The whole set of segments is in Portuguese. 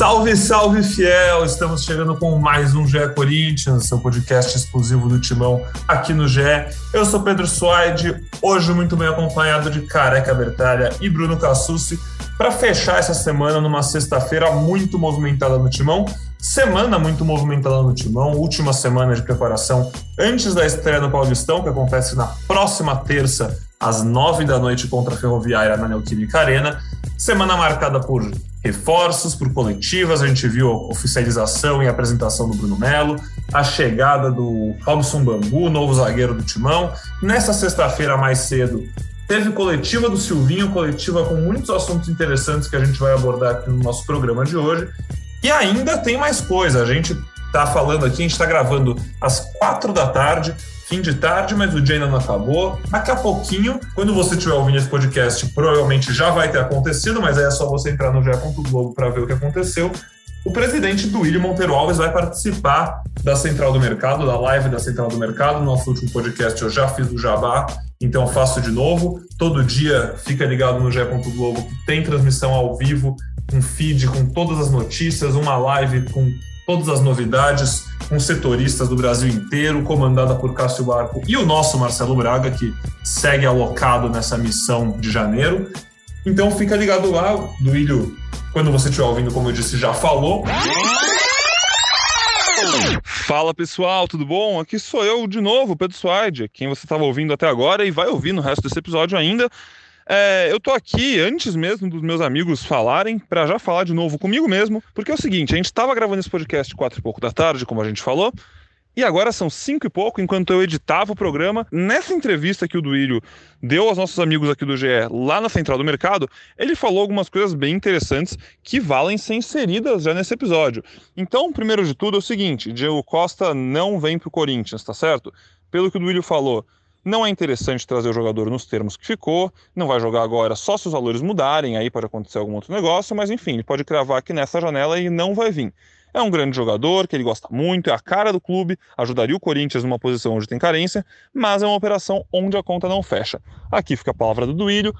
Salve, salve, fiel! Estamos chegando com mais um GE Corinthians, seu podcast exclusivo do Timão aqui no GE. Eu sou Pedro Suaide, hoje muito bem acompanhado de Careca Bertalha e Bruno Cassucci, para fechar essa semana numa sexta-feira muito movimentada no Timão. Semana muito movimentada no Timão, última semana de preparação antes da estreia no Paulistão, que acontece na próxima terça, às nove da noite, contra a Ferroviária na Neoquímica Arena. Semana marcada por reforços, por coletivas, a gente viu a oficialização e apresentação do Bruno Melo, a chegada do Robson Bambu, novo zagueiro do Timão. Nessa sexta-feira, mais cedo, teve coletiva do Silvinho, coletiva com muitos assuntos interessantes que a gente vai abordar aqui no nosso programa de hoje. E ainda tem mais coisa. A gente está falando aqui, a gente está gravando às quatro da tarde, fim de tarde, mas o dia ainda não acabou. Daqui a pouquinho, quando você estiver ouvindo esse podcast, provavelmente já vai ter acontecido, mas aí é só você entrar no Globo para ver o que aconteceu. O presidente do William Monteiro Alves vai participar da Central do Mercado, da live da Central do Mercado. No nosso último podcast eu já fiz o jabá, então faço de novo. Todo dia fica ligado no GE. Globo, que tem transmissão ao vivo um feed com todas as notícias, uma live com todas as novidades, com setoristas do Brasil inteiro, comandada por Cássio Barco e o nosso Marcelo Braga, que segue alocado nessa missão de janeiro. Então fica ligado lá, Duílio, quando você estiver ouvindo, como eu disse, já falou. Fala pessoal, tudo bom? Aqui sou eu de novo, Pedro Suaide, quem você estava ouvindo até agora e vai ouvir no resto desse episódio ainda. É, eu tô aqui antes mesmo dos meus amigos falarem, para já falar de novo comigo mesmo, porque é o seguinte: a gente estava gravando esse podcast quatro e pouco da tarde, como a gente falou, e agora são cinco e pouco, enquanto eu editava o programa. Nessa entrevista que o Duílio deu aos nossos amigos aqui do GE lá na Central do Mercado, ele falou algumas coisas bem interessantes que valem ser inseridas já nesse episódio. Então, primeiro de tudo é o seguinte: Diego Costa não vem pro Corinthians, tá certo? Pelo que o Duílio falou, não é interessante trazer o jogador nos termos que ficou, não vai jogar agora só se os valores mudarem, aí pode acontecer algum outro negócio, mas enfim, ele pode cravar aqui nessa janela e não vai vir. É um grande jogador, que ele gosta muito, é a cara do clube, ajudaria o Corinthians numa posição onde tem carência, mas é uma operação onde a conta não fecha. Aqui fica a palavra do Duílio.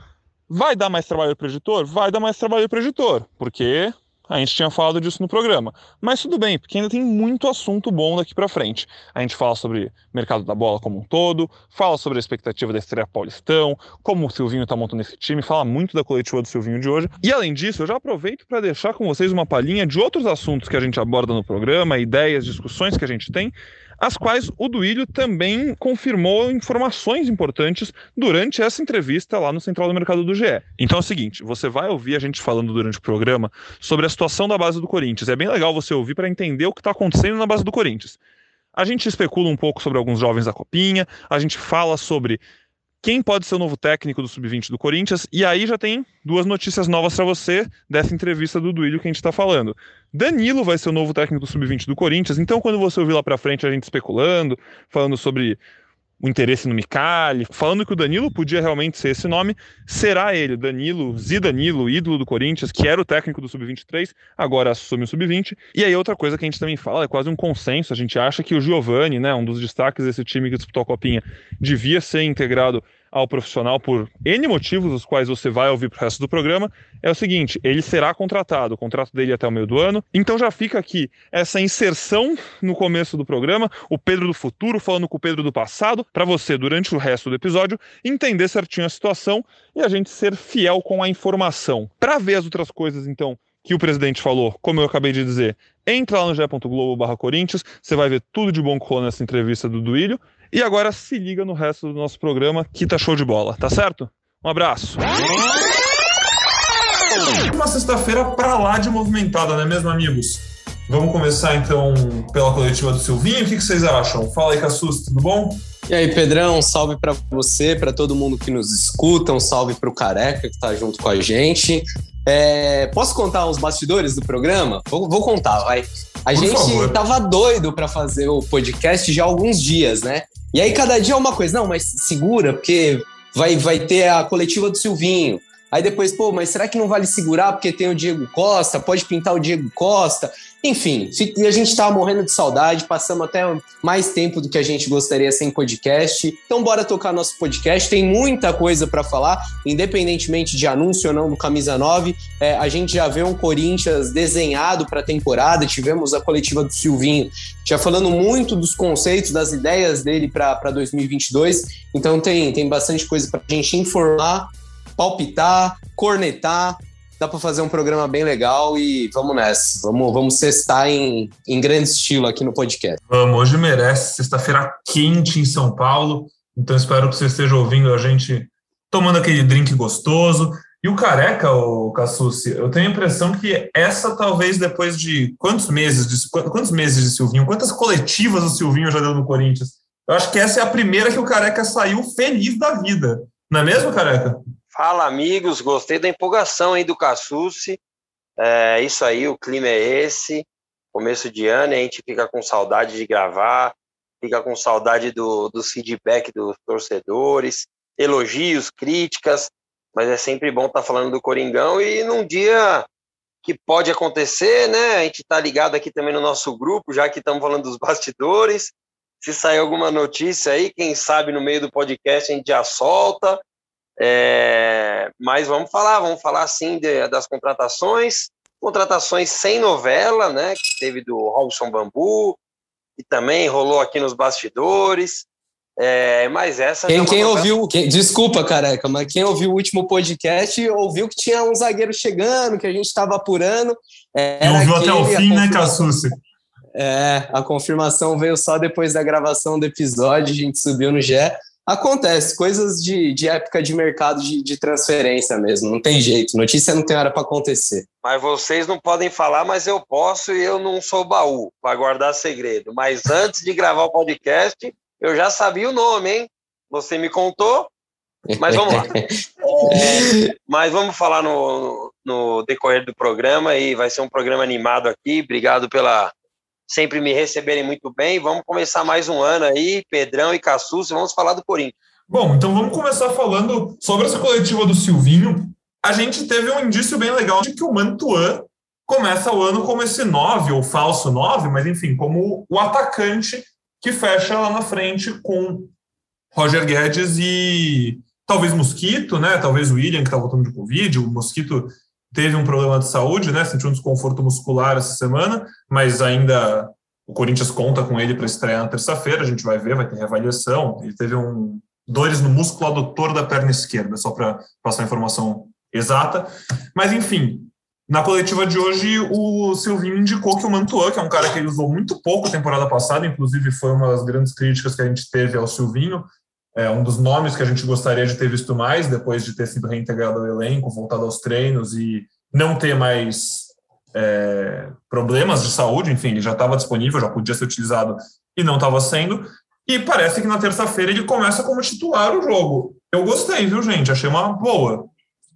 Vai dar mais trabalho para o editor? Vai dar mais trabalho para o editor, porque a gente tinha falado disso no programa. Mas tudo bem, porque ainda tem muito assunto bom daqui para frente. A gente fala sobre mercado da bola como um todo, fala sobre a expectativa da estreia Paulistão, como o Silvinho está montando esse time, fala muito da coletiva do Silvinho de hoje. E além disso, eu já aproveito para deixar com vocês uma palhinha de outros assuntos que a gente aborda no programa, ideias, discussões que a gente tem as quais o Duílio também confirmou informações importantes durante essa entrevista lá no Central do Mercado do GE. Então é o seguinte, você vai ouvir a gente falando durante o programa sobre a situação da base do Corinthians. É bem legal você ouvir para entender o que está acontecendo na base do Corinthians. A gente especula um pouco sobre alguns jovens da Copinha, a gente fala sobre quem pode ser o novo técnico do Sub-20 do Corinthians. E aí já tem duas notícias novas para você dessa entrevista do Duílio que a gente está falando. Danilo vai ser o novo técnico do Sub-20 do Corinthians. Então, quando você ouvir lá para frente a gente especulando, falando sobre o interesse no Micali, falando que o Danilo podia realmente ser esse nome, será ele, Danilo, Zidanilo, ídolo do Corinthians, que era o técnico do Sub-23, agora assume o Sub-20. E aí outra coisa que a gente também fala, é quase um consenso, a gente acha que o Giovani, né, um dos destaques desse time que disputou a Copinha, devia ser integrado ao profissional por N motivos, os quais você vai ouvir pro resto do programa, é o seguinte: ele será contratado, o contrato dele é até o meio do ano. Então já fica aqui essa inserção no começo do programa, o Pedro do futuro falando com o Pedro do passado, para você, durante o resto do episódio, entender certinho a situação e a gente ser fiel com a informação. Para ver as outras coisas, então, que o presidente falou, como eu acabei de dizer, entra lá no ge.globo Corinthians, você vai ver tudo de bom que rolou nessa entrevista do Duílio. E agora se liga no resto do nosso programa, que tá show de bola, tá certo? Um abraço. Uma sexta-feira pra lá de movimentada, não é mesmo, amigos? Vamos começar então pela coletiva do Silvinho. O que, vocês acham? Fala aí, Cassus, tudo bom? E aí, Pedrão, um salve para você, para todo mundo que nos escuta, um salve para o Careca que está junto com a gente. É, posso contar os bastidores do programa? Vou, vou contar, vai. A Por gente favor. tava doido para fazer o podcast já há alguns dias, né? E aí cada dia é uma coisa, não, mas segura, porque vai, vai ter a coletiva do Silvinho. Aí depois, pô, mas será que não vale segurar porque tem o Diego Costa? Pode pintar o Diego Costa? Enfim, a gente estava morrendo de saudade, passamos até mais tempo do que a gente gostaria sem podcast. Então, bora tocar nosso podcast. Tem muita coisa para falar, independentemente de anúncio ou não do Camisa 9. É, a gente já vê um Corinthians desenhado para a temporada. Tivemos a coletiva do Silvinho já falando muito dos conceitos, das ideias dele para 2022. Então, tem, tem bastante coisa para a gente informar, palpitar, cornetar dá para fazer um programa bem legal e vamos nessa. Vamos, vamos cestar em, em grande estilo aqui no podcast. Vamos, hoje merece. Sexta-feira quente em São Paulo. Então espero que você esteja ouvindo a gente tomando aquele drink gostoso. E o careca, o Cassucci, eu tenho a impressão que essa talvez depois de quantos meses de quantos meses de Silvinho, quantas coletivas o Silvinho já deu no Corinthians? Eu acho que essa é a primeira que o careca saiu feliz da vida. Não é mesmo, careca? Fala, amigos. Gostei da empolgação aí do Cassucci. É isso aí, o clima é esse. Começo de ano, a gente fica com saudade de gravar, fica com saudade do, do feedback dos torcedores, elogios, críticas, mas é sempre bom estar tá falando do Coringão e num dia que pode acontecer, né? A gente tá ligado aqui também no nosso grupo, já que estamos falando dos bastidores. Se sair alguma notícia aí, quem sabe no meio do podcast a gente já solta. É, mas vamos falar, vamos falar sim de, das contratações, contratações sem novela, né? Que teve do Robson Bambu, e também rolou aqui nos bastidores. É, mas essa. Quem, quem ouviu, quem, desculpa, careca, mas quem ouviu o último podcast ouviu que tinha um zagueiro chegando, que a gente estava apurando. Era ouviu até o fim, né, Cassucci? É, a confirmação veio só depois da gravação do episódio, a gente subiu no GE. Acontece, coisas de, de época de mercado de, de transferência mesmo, não tem jeito, notícia não tem hora para acontecer. Mas vocês não podem falar, mas eu posso e eu não sou baú para guardar segredo. Mas antes de gravar o podcast, eu já sabia o nome, hein? Você me contou, mas vamos lá. é, mas vamos falar no, no decorrer do programa e vai ser um programa animado aqui. Obrigado pela, sempre me receberem muito bem. Vamos começar mais um ano aí, Pedrão e Cassus, vamos falar do Corinthians. Bom, então vamos começar falando sobre essa coletiva do Silvinho. A gente teve um indício bem legal de que o Mantuan começa o ano como esse 9, ou falso 9, mas enfim, como o atacante que fecha lá na frente com Roger Guedes e talvez Mosquito, né? Talvez o William, que está voltando de Covid. O Mosquito teve um problema de saúde, né? Sentiu um desconforto muscular essa semana, mas ainda o Corinthians conta com ele para estrear na terça-feira. A gente vai ver, vai ter reavaliação. Ele teve um dores no músculo adutor da perna esquerda, só para passar a informação exata. Mas enfim, na coletiva de hoje, o Silvinho indicou que o Mantuan, que é um cara que ele usou muito pouco temporada passada, inclusive foi uma das grandes críticas que a gente teve ao Silvinho, é um dos nomes que a gente gostaria de ter visto mais depois de ter sido reintegrado ao elenco, voltado aos treinos e não ter mais é, problemas de saúde. Enfim, ele já estava disponível, já podia ser utilizado e não estava sendo. E parece que na terça-feira ele começa como titular o jogo. Eu gostei, viu, gente? Achei uma boa.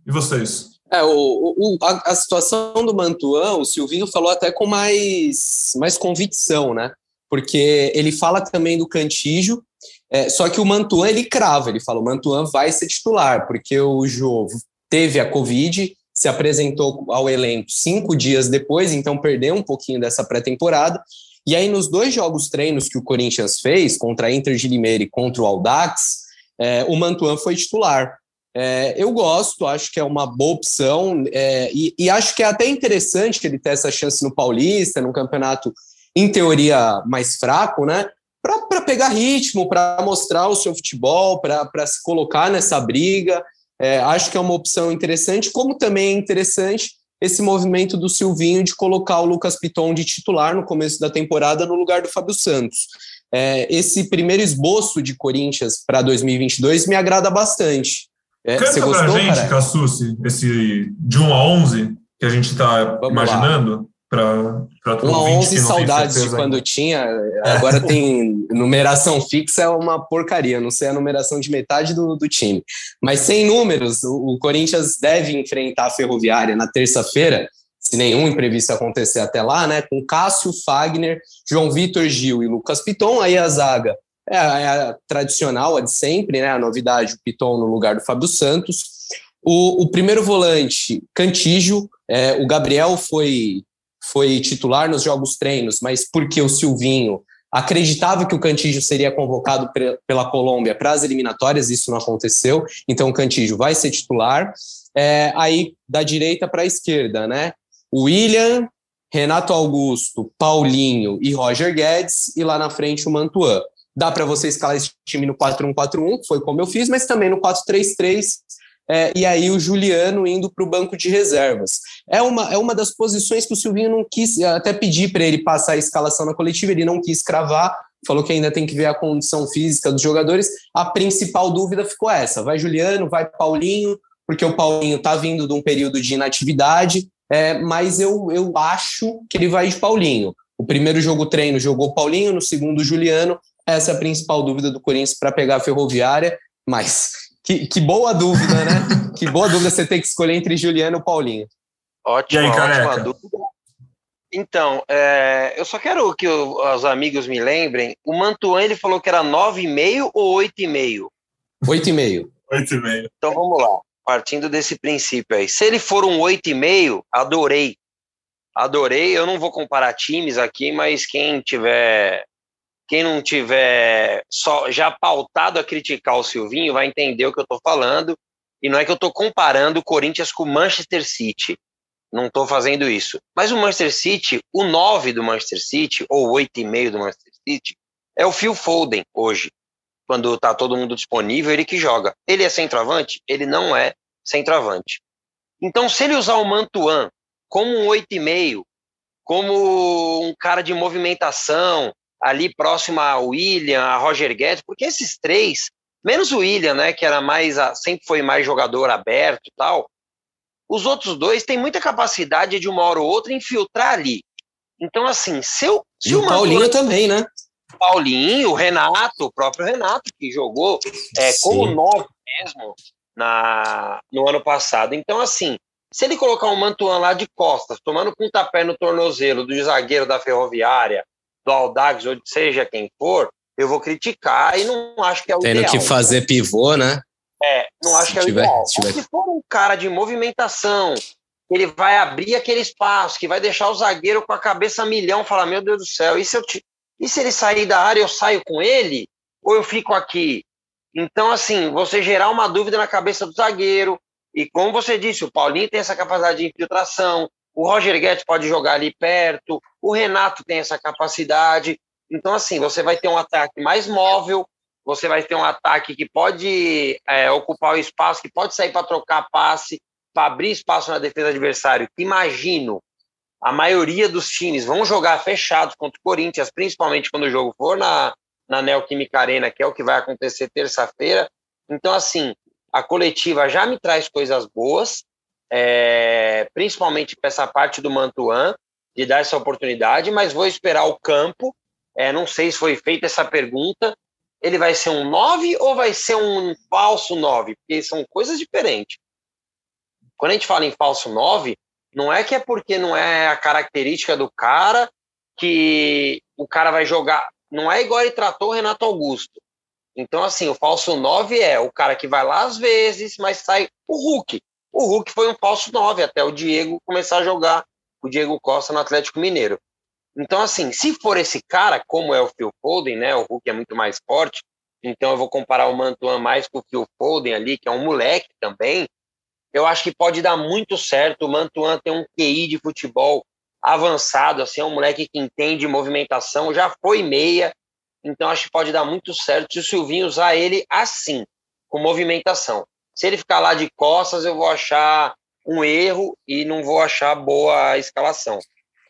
E vocês? É, o, o a, a, situação do Mantuan, o Silvinho falou até com mais, mais convicção, né? Porque ele fala também do Cantígio, é, só que o Mantuan ele crava, ele fala: o Mantuan vai ser titular, porque o Jô teve a Covid, se apresentou ao elenco cinco dias depois, então perdeu um pouquinho dessa pré-temporada. E aí, nos dois jogos treinos que o Corinthians fez, contra a Inter de Limeira e contra o Aldax, é, o Mantuan foi titular. É, eu gosto, acho que é uma boa opção, é, e, e, acho que é até interessante ele ter essa chance no Paulista, num campeonato, em teoria, mais fraco, né? Para pegar ritmo, para mostrar o seu futebol, para se colocar nessa briga. É, acho que é uma opção interessante, como também é interessante esse movimento do Silvinho de colocar o Lucas Piton de titular no começo da temporada no lugar do Fábio Santos. É, esse primeiro esboço de Corinthians para 2022 me agrada bastante. É, Canta você gostou, pra gente, Cassucci, esse de 1 a 11 que a gente está imaginando? Lá para Uma 11 saudades de quando tinha, agora tem numeração fixa, é uma porcaria, não sei a numeração de metade do, do time. Mas sem números, o, o Corinthians deve enfrentar a Ferroviária na terça-feira, se nenhum imprevisto acontecer até lá, né? Com Cássio, Fagner, João Vitor Gil e Lucas Piton, aí a zaga é a, é a tradicional, a de sempre, né? A novidade, o Piton no lugar do Fábio Santos. O, o primeiro volante, Cantígio, é, o Gabriel foi, foi titular nos jogos treinos, mas porque o Silvinho acreditava que o Cantígio seria convocado pela Colômbia para as eliminatórias, isso não aconteceu, então o Cantígio vai ser titular. É, aí, da direita para a esquerda, né? William, Renato Augusto, Paulinho e Roger Guedes, e lá na frente o Mantuan. Dá para você escalar esse time no 4-1-4-1, foi como eu fiz, mas também no 4-3-3, é, e aí o Juliano indo para o banco de reservas. É uma, é uma das posições que o Silvinho não quis, até pedir para ele passar a escalação na coletiva, ele não quis cravar, falou que ainda tem que ver a condição física dos jogadores. A principal dúvida ficou essa: vai Juliano, vai Paulinho, porque o Paulinho está vindo de um período de inatividade, é, mas eu, eu acho que ele vai de Paulinho. O primeiro jogo treino jogou Paulinho, no segundo Juliano. Essa é a principal dúvida do Corinthians para pegar a Ferroviária, mas que, que boa dúvida, né? que boa dúvida você ter que escolher entre Juliano e Paulinho. Ótimo, aí, ótima dúvida. Então, é, eu só quero que os amigos me lembrem, o Mantuan ele falou que era 9,5 ou 8,5? 8,5. 8,5. Então vamos lá, partindo desse princípio aí. Se ele for um 8,5, adorei. Adorei, eu não vou comparar times aqui, mas quem tiver quem não tiver só já pautado a criticar o Silvinho vai entender o que eu estou falando. E não é que eu estou comparando o Corinthians com o Manchester City. Não estou fazendo isso. Mas o Manchester City, o 9 do Manchester City, ou o 8,5 do Manchester City, é o Phil Foden hoje. Quando está todo mundo disponível, ele que joga. Ele é centroavante? Ele não é centroavante. Então, se ele usar o Mantuan como um 8,5, como um cara de movimentação, ali próximo a William, a Roger Guedes, porque esses três, menos o William, né, que era mais sempre foi mais jogador aberto e tal, os outros dois têm muita capacidade de uma hora ou outra infiltrar ali. Então, assim, se, eu, se e o Paulinho também, né? Paulinho, o Renato, o próprio Renato, que jogou é, como nove mesmo na, no ano passado. Então, assim, se ele colocar um Mantuan lá de costas, tomando pontapé no tornozelo do zagueiro da Ferroviária, do Aldax ou seja quem for, eu vou criticar e não acho que é o Tendo ideal. Tendo que fazer pivô, né? É, não acho se que é o ideal. Se, se for um cara de movimentação, ele vai abrir aquele espaço, que vai deixar o zagueiro com a cabeça milhão, falar, meu Deus do céu, e se, eu te... e se ele sair da área, eu saio com ele? Ou eu fico aqui? Então, assim, você gerar uma dúvida na cabeça do zagueiro, e como você disse, o Paulinho tem essa capacidade de infiltração, o Roger Guedes pode jogar ali perto, o Renato tem essa capacidade. Então, assim, você vai ter um ataque mais móvel, você vai ter um ataque que pode é, ocupar o espaço, que pode sair para trocar passe, para abrir espaço na defesa adversário. Imagino, a maioria dos times vão jogar fechados contra o Corinthians, principalmente quando o jogo for na, na Neoquímica Arena, que é o que vai acontecer terça-feira. Então, assim, a coletiva já me traz coisas boas, é, principalmente para essa parte do Mantuan, de dar essa oportunidade, mas vou esperar o campo. É, não sei se foi feita essa pergunta. Ele vai ser um 9 ou vai ser um falso 9? Porque são coisas diferentes. Quando a gente fala em falso 9, não é que é porque não é a característica do cara que o cara vai jogar. Não é igual ele tratou o Renato Augusto. Então, assim, o falso 9 é o cara que vai lá às vezes, mas sai o Hulk. O Hulk foi um falso 9 até o Diego começar a jogar, o Diego Costa no Atlético Mineiro. Então, assim, se for esse cara, como é o Phil Foden, né? O Hulk é muito mais forte, então eu vou comparar o Mantuan mais com o Phil Foden ali, que é um moleque também. Eu acho que pode dar muito certo. O Mantuan tem um QI de futebol avançado, assim, é um moleque que entende movimentação, já foi meia, então acho que pode dar muito certo se o Silvinho usar ele assim, com movimentação. Se ele ficar lá de costas, eu vou achar um erro e não vou achar boa a escalação.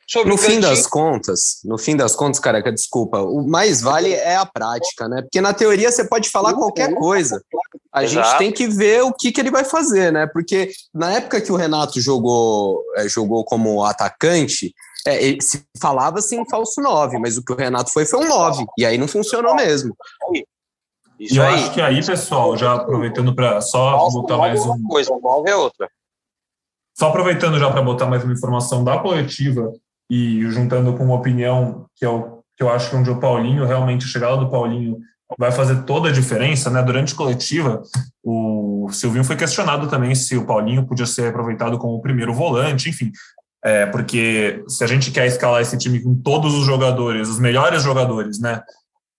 Sobre no fim das contas, no fim das contas, careca, desculpa, o mais vale é a prática, né? Porque na teoria você pode falar qualquer coisa. A Exato. gente tem que ver o que, que ele vai fazer, né? Porque na época que o Renato jogou, é, jogou como atacante, é, se falava assim falso 9, mas o que o Renato foi foi um 9, e aí não funcionou mesmo. Isso e eu aí. acho que aí, pessoal, já aproveitando para só botar mais é um. Coisa, nova é outra. Só aproveitando já para botar mais uma informação da coletiva e juntando com uma opinião que, é o, que eu acho que onde o Paulinho, realmente, a chegada do Paulinho vai fazer toda a diferença, né? Durante a coletiva, o o Silvinho foi questionado também se o Paulinho podia ser aproveitado como o primeiro volante, enfim. É, porque se a gente quer escalar esse time com todos os jogadores, os melhores jogadores, né?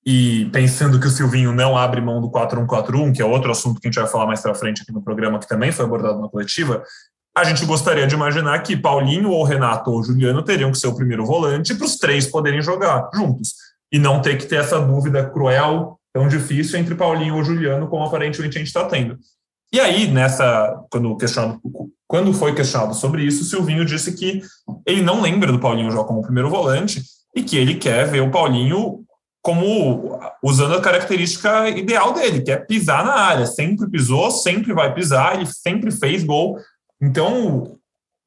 E pensando que o Silvinho não abre mão do 4-1-4-1, que é outro assunto que a gente vai falar mais para frente aqui no programa, que também foi abordado na coletiva, a gente gostaria de imaginar que Paulinho ou Renato ou Juliano teriam que ser o primeiro volante para os três poderem jogar juntos e não ter que ter essa dúvida cruel, tão difícil entre Paulinho ou Juliano, como aparentemente a gente está tendo. E aí, nessa, quando, questionado, quando foi questionado sobre isso, o Silvinho disse que ele não lembra do Paulinho jogar como primeiro volante e que ele quer ver o Paulinho como usando a característica ideal dele, que é pisar na área. Sempre pisou, sempre vai pisar, ele sempre fez gol. Então,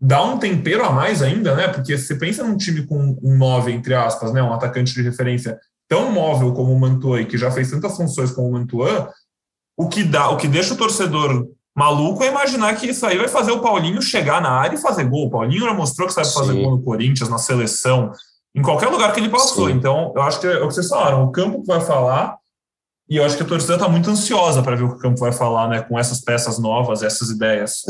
dá um tempero a mais ainda, né? Porque você pensa num time com um 9, entre aspas, né? Um atacante de referência tão móvel como o Mantua e que já fez tantas funções como o Mantua, o que dá, o que deixa o torcedor maluco é imaginar que isso aí vai fazer o Paulinho chegar na área e fazer gol. O Paulinho já mostrou que sabe Sim. fazer gol no Corinthians, na seleção, em qualquer lugar que ele passou. Sim. Então, eu acho que é o que vocês falaram, o campo vai falar e eu acho que a torcida está muito ansiosa para ver o que o campo vai falar, né, com essas peças novas, essas ideias.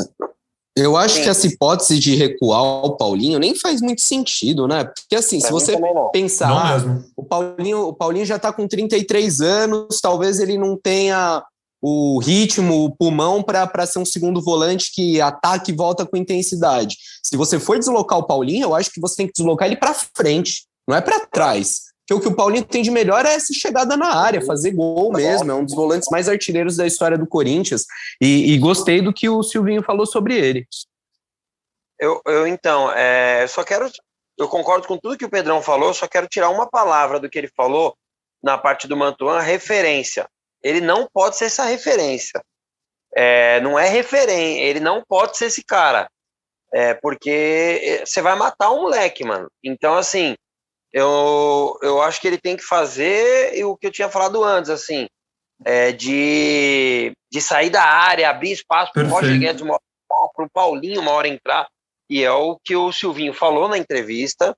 Eu acho Sim. que essa hipótese de recuar o Paulinho nem faz muito sentido, né? Porque assim, pra se você pensar, o Paulinho, o Paulinho já está com 33 anos, talvez ele não tenha o ritmo, o pulmão para ser um segundo volante que ataque e volta com intensidade. Se você for deslocar o Paulinho, eu acho que você tem que deslocar ele para frente, não é para trás. Porque o que o Paulinho tem de melhor é essa chegada na área, fazer gol mesmo. É um dos volantes mais artilheiros da história do Corinthians. E, e gostei do que o Silvinho falou sobre ele. Eu, eu então, é, só quero. Eu concordo com tudo que o Pedrão falou, só quero tirar uma palavra do que ele falou na parte do Mantuan, referência. Ele não pode ser essa referência. É, não é referência, ele não pode ser esse cara. É, porque você vai matar um moleque, mano. Então, assim, eu, eu acho que ele tem que fazer o que eu tinha falado antes, assim, é, de, de sair da área, abrir espaço para o Roger Guedes, para o Paulinho uma hora entrar, e é o que o Silvinho falou na entrevista.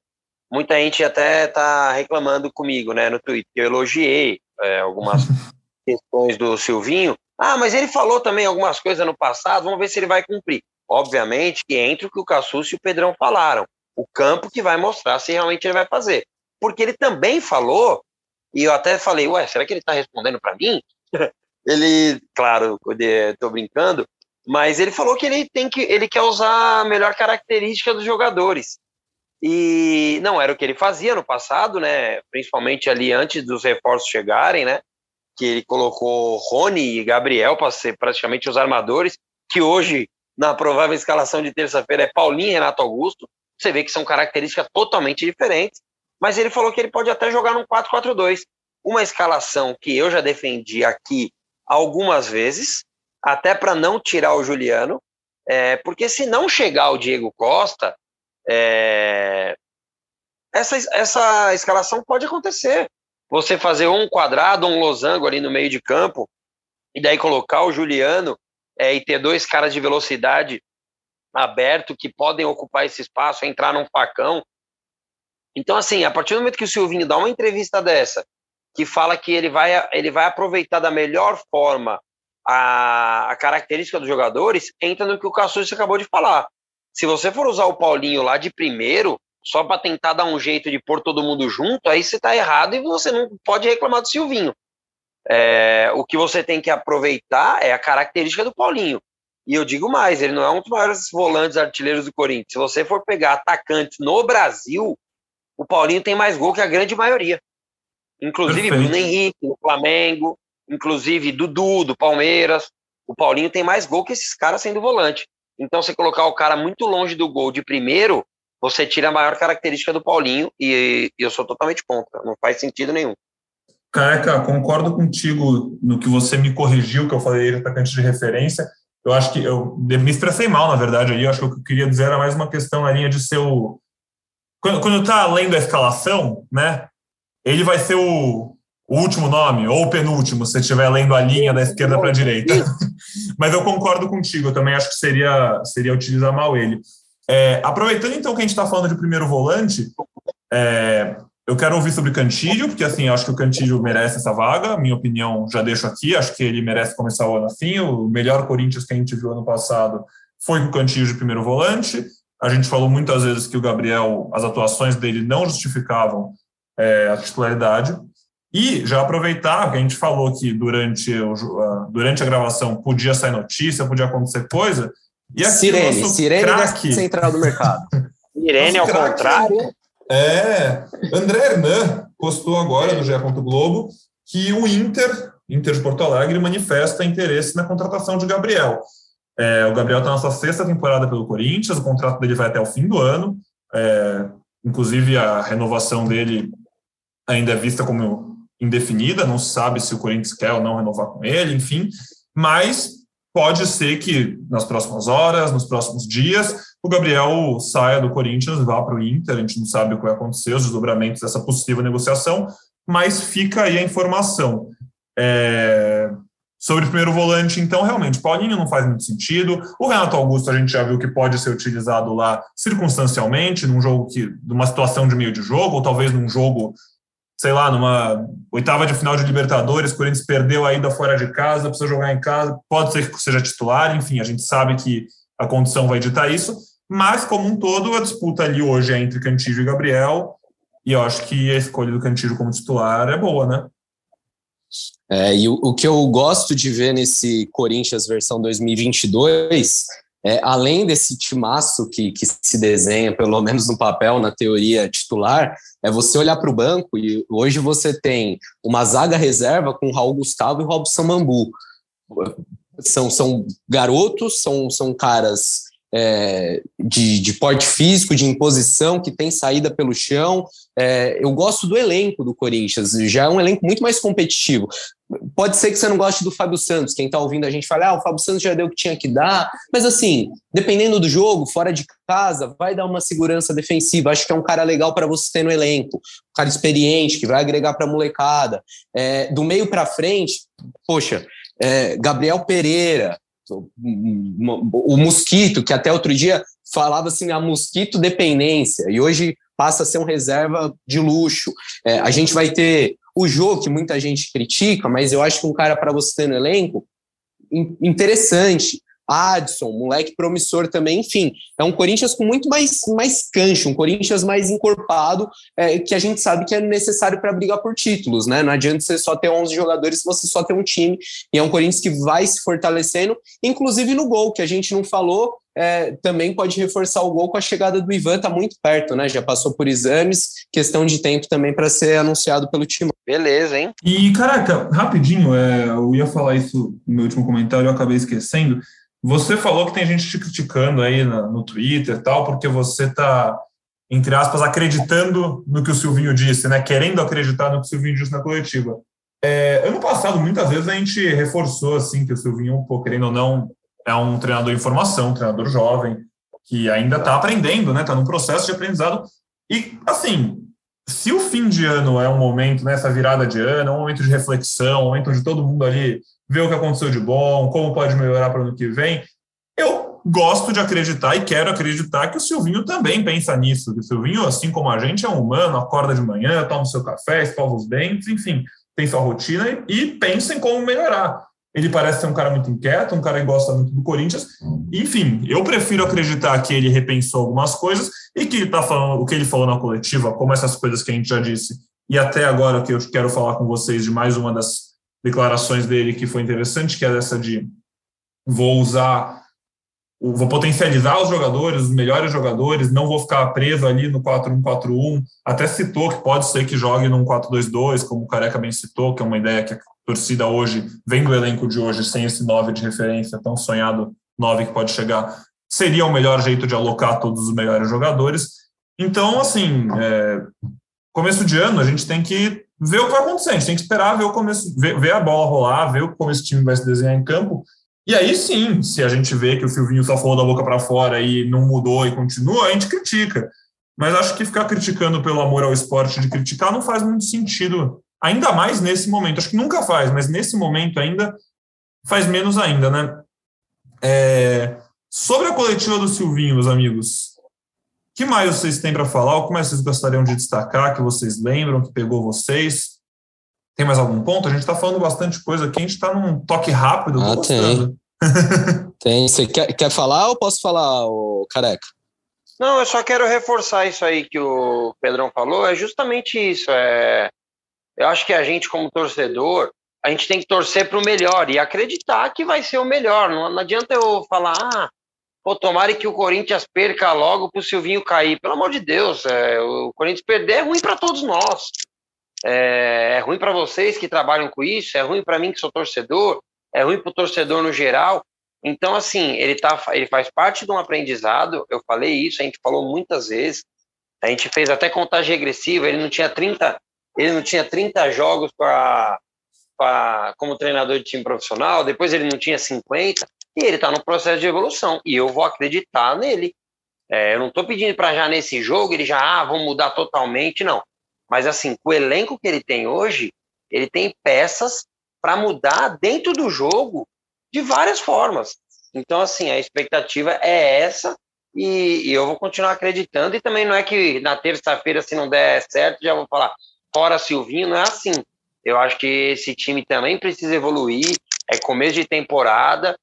Muita gente até está reclamando comigo, né, no Twitter, eu elogiei é, algumas questões do Silvinho. Ah, mas ele falou também algumas coisas no passado, vamos ver se ele vai cumprir. Obviamente que entre o que o Cassus e o Pedrão falaram o campo que vai mostrar se realmente ele vai fazer. Porque ele também falou, e eu até falei, ué, será que ele está respondendo para mim? ele, claro, estou brincando, mas ele falou que ele tem que ele quer usar a melhor característica dos jogadores. E não era o que ele fazia no passado, né? Principalmente ali antes dos reforços chegarem, né? Que ele colocou Rony e Gabriel para ser praticamente os armadores, que hoje, na provável escalação de terça-feira, é Paulinho e Renato Augusto. Você vê que são características totalmente diferentes, mas ele falou que ele pode até jogar num 4-4-2. Uma escalação que eu já defendi aqui algumas vezes, até para não tirar o Juliano, é, porque se não chegar o Diego Costa, é, essa, essa escalação pode acontecer. Você fazer um quadrado, um losango ali no meio de campo, e daí colocar o Juliano é, e ter dois caras de velocidade aberto que podem ocupar esse espaço, entrar num facão. Então, assim, a partir do momento que o Silvinho dá uma entrevista dessa, que fala que ele vai, ele vai aproveitar da melhor forma a, a característica dos jogadores, entra no que o Cassus acabou de falar. Se você for usar o Paulinho lá de primeiro, só para tentar dar um jeito de pôr todo mundo junto, aí você está errado e você não pode reclamar do Silvinho. É, o que você tem que aproveitar é a característica do Paulinho. E eu digo mais, ele não é um dos maiores volantes artilheiros do Corinthians. Se você for pegar atacantes no Brasil, o Paulinho tem mais gol que a grande maioria. Inclusive Perfeito. Bruno Henrique, do Flamengo, inclusive Dudu, do Palmeiras. O Paulinho tem mais gol que esses caras sendo volante. Então, você colocar o cara muito longe do gol de primeiro, você tira a maior característica do Paulinho e, e eu sou totalmente contra. Não faz sentido nenhum. Careca, concordo contigo no que você me corrigiu, que eu falei de atacante de referência eu acho que eu me expressei mal, na verdade, aí. Eu acho que o que eu queria dizer era mais uma questão na linha de ser o. Quando, quando tá além da escalação, né? Ele vai ser o, o último nome, ou o penúltimo, se estiver lendo a linha da esquerda para a direita. Mas eu concordo contigo, eu também acho que seria, seria utilizar mal ele. É, aproveitando então que a gente está falando de primeiro volante, é, eu quero ouvir sobre Cantilho, porque assim, acho que o Cantilho merece essa vaga. Minha opinião, já deixo aqui. Acho que ele merece começar o ano assim. O melhor Corinthians que a gente viu ano passado foi com o Cantilho de primeiro volante. A gente falou muitas vezes que o Gabriel, as atuações dele não justificavam é, a titularidade. E já aproveitar que a gente falou que durante, o, durante a gravação podia sair notícia, podia acontecer coisa. E aqui Sirene, Sirene craque, central do mercado. Sirene ao contrário. É, André Hernan postou agora no GE. Globo que o Inter, Inter de Porto Alegre, manifesta interesse na contratação de Gabriel. É, o Gabriel está na sua sexta temporada pelo Corinthians, o contrato dele vai até o fim do ano. É, inclusive, a renovação dele ainda é vista como indefinida, não se sabe se o Corinthians quer ou não renovar com ele, enfim. Mas pode ser que nas próximas horas, nos próximos dias, o Gabriel saia do Corinthians, vá para o Inter. A gente não sabe o que vai acontecer, os desdobramentos dessa possível negociação, mas fica aí a informação. É... Sobre o primeiro volante, então, realmente, Paulinho não faz muito sentido. O Renato Augusto, a gente já viu que pode ser utilizado lá circunstancialmente, num jogo que, numa situação de meio de jogo, ou talvez num jogo sei lá, numa oitava de final de Libertadores, o Corinthians perdeu a ida fora de casa, precisa jogar em casa, pode ser que seja titular, enfim, a gente sabe que a condição vai ditar isso, mas como um todo, a disputa ali hoje é entre Cantillo e Gabriel, e eu acho que a escolha do Cantillo como titular é boa, né? É, e o, o que eu gosto de ver nesse Corinthians versão 2022 é, além desse timaço que, que se desenha, pelo menos no papel, na teoria titular, é você olhar para o banco e hoje você tem uma zaga reserva com Raul Gustavo e Robson Mambu. São, são garotos, são, são caras é, de, de porte físico, de imposição, que tem saída pelo chão. É, eu gosto do elenco do Corinthians, já é um elenco muito mais competitivo. Pode ser que você não goste do Fábio Santos, quem está ouvindo a gente fala, ah, o Fábio Santos já deu o que tinha que dar, mas assim, dependendo do jogo, fora de casa, vai dar uma segurança defensiva. Acho que é um cara legal para você ter no elenco, um cara experiente, que vai agregar para a molecada. É, do meio para frente, poxa, é, Gabriel Pereira, o mosquito, que até outro dia falava assim, a mosquito dependência, e hoje passa a ser um reserva de luxo. É, a gente vai ter o jogo que muita gente critica, mas eu acho que um cara para você ter no elenco interessante. Adson, moleque promissor também, enfim, é um Corinthians com muito mais, mais cancho, um Corinthians mais encorpado, é, que a gente sabe que é necessário para brigar por títulos, né? Não adianta você só ter 11 jogadores se você só ter um time, e é um Corinthians que vai se fortalecendo, inclusive no gol, que a gente não falou, é, também pode reforçar o gol com a chegada do Ivan, tá muito perto, né? Já passou por exames, questão de tempo também para ser anunciado pelo time. Beleza, hein? E, caraca, rapidinho, é, eu ia falar isso no meu último comentário, eu acabei esquecendo. Você falou que tem gente te criticando aí no, Twitter e tal, porque você está, entre aspas, acreditando no que o Silvinho disse, né? Querendo acreditar no que o Silvinho disse na coletiva. É, ano passado, muitas vezes, a gente reforçou assim que o Silvinho, pô, querendo ou não, é um treinador em formação, um treinador jovem, que ainda está aprendendo, né? Está num processo de aprendizado. E, assim, se o fim de ano é um momento, nessa né, virada de ano, é um momento de reflexão, um momento onde todo mundo ali ver o que aconteceu de bom, como pode melhorar para o ano que vem. Eu gosto de acreditar e quero acreditar que o Silvinho também pensa nisso. O Silvinho, assim como a gente, é um humano, acorda de manhã, toma o seu café, escova os dentes, enfim, tem sua rotina e, pensa em como melhorar. Ele parece ser um cara muito inquieto, um cara que gosta muito do Corinthians. Enfim, eu prefiro acreditar que ele repensou algumas coisas e que ele tá falando, o que ele falou na coletiva, como essas coisas que a gente já disse, e até agora que eu quero falar com vocês de mais uma das declarações dele que foi interessante, que é essa de vou usar, vou potencializar os jogadores, os melhores jogadores, não vou ficar preso ali no 4-1-4-1. Até citou que pode ser que jogue num 4-2-2, como o Careca bem citou, que é uma ideia que torcida hoje, vem do elenco de hoje, sem esse 9 de referência, tão sonhado 9 que pode chegar, seria o melhor jeito de alocar todos os melhores jogadores. Então, assim, é, começo de ano, a gente tem que ver o que vai acontecer. A gente tem que esperar ver o começo, ver, ver a bola rolar, ver como esse time vai se desenhar em campo. E aí sim, se a gente vê que o Silvinho só falou da boca para fora e não mudou e continua, a gente critica. Mas acho que ficar criticando pelo amor ao esporte de criticar não faz muito sentido, ainda mais nesse momento. Acho que nunca faz, mas nesse momento ainda faz menos ainda, né? É... Sobre a coletiva do Silvinho, meus amigos, o que mais vocês têm para falar? O que mais vocês gostariam de destacar, que vocês lembram, que pegou vocês? Tem mais algum ponto? A gente está falando bastante coisa aqui, a gente está num toque rápido. Ah, tem. tem. Você quer, quer falar ou posso falar, ô, careca? Não, eu só quero reforçar isso aí que o Pedrão falou. É justamente isso. É... Eu acho que a gente, como torcedor, a gente tem que torcer para o melhor e acreditar que vai ser o melhor. Não, não adianta eu falar, ah, pô, tomara que o Corinthians perca logo para o Silvinho cair. Pelo amor de Deus, é, o Corinthians perder é ruim para todos nós. É, é ruim para vocês que trabalham com isso, é ruim para mim que sou torcedor, é ruim para o torcedor no geral. Então, assim, ele, tá, ele faz parte de um aprendizado, eu falei isso, a gente falou muitas vezes, a gente fez até contagem regressiva, ele não tinha 30, ele não tinha 30 jogos para como treinador de time profissional, depois ele não tinha 50, e ele está no processo de evolução, e eu vou acreditar nele. É, eu não estou pedindo para já nesse jogo ele já, ah, vamos mudar totalmente, não. Mas assim, com o elenco que ele tem hoje, ele tem peças para mudar dentro do jogo de várias formas. Então, assim, a expectativa é essa e, e eu vou continuar acreditando. E também não é que na terça-feira, se não der certo, já vou falar fora Silvinho, não é assim. Eu acho que esse time também precisa evoluir. É começo de temporada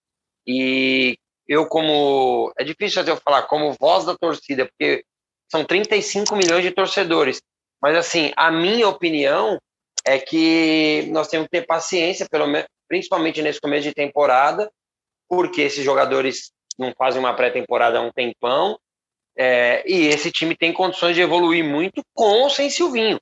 e eu, como. É difícil até eu falar, como voz da torcida, porque são 35 milhões de torcedores. Mas, assim, a minha opinião é que nós temos que ter paciência, pelo principalmente nesse começo de temporada, porque esses jogadores não fazem uma pré-temporada há um tempão, é, e esse time tem condições de evoluir muito com ou sem Silvinho.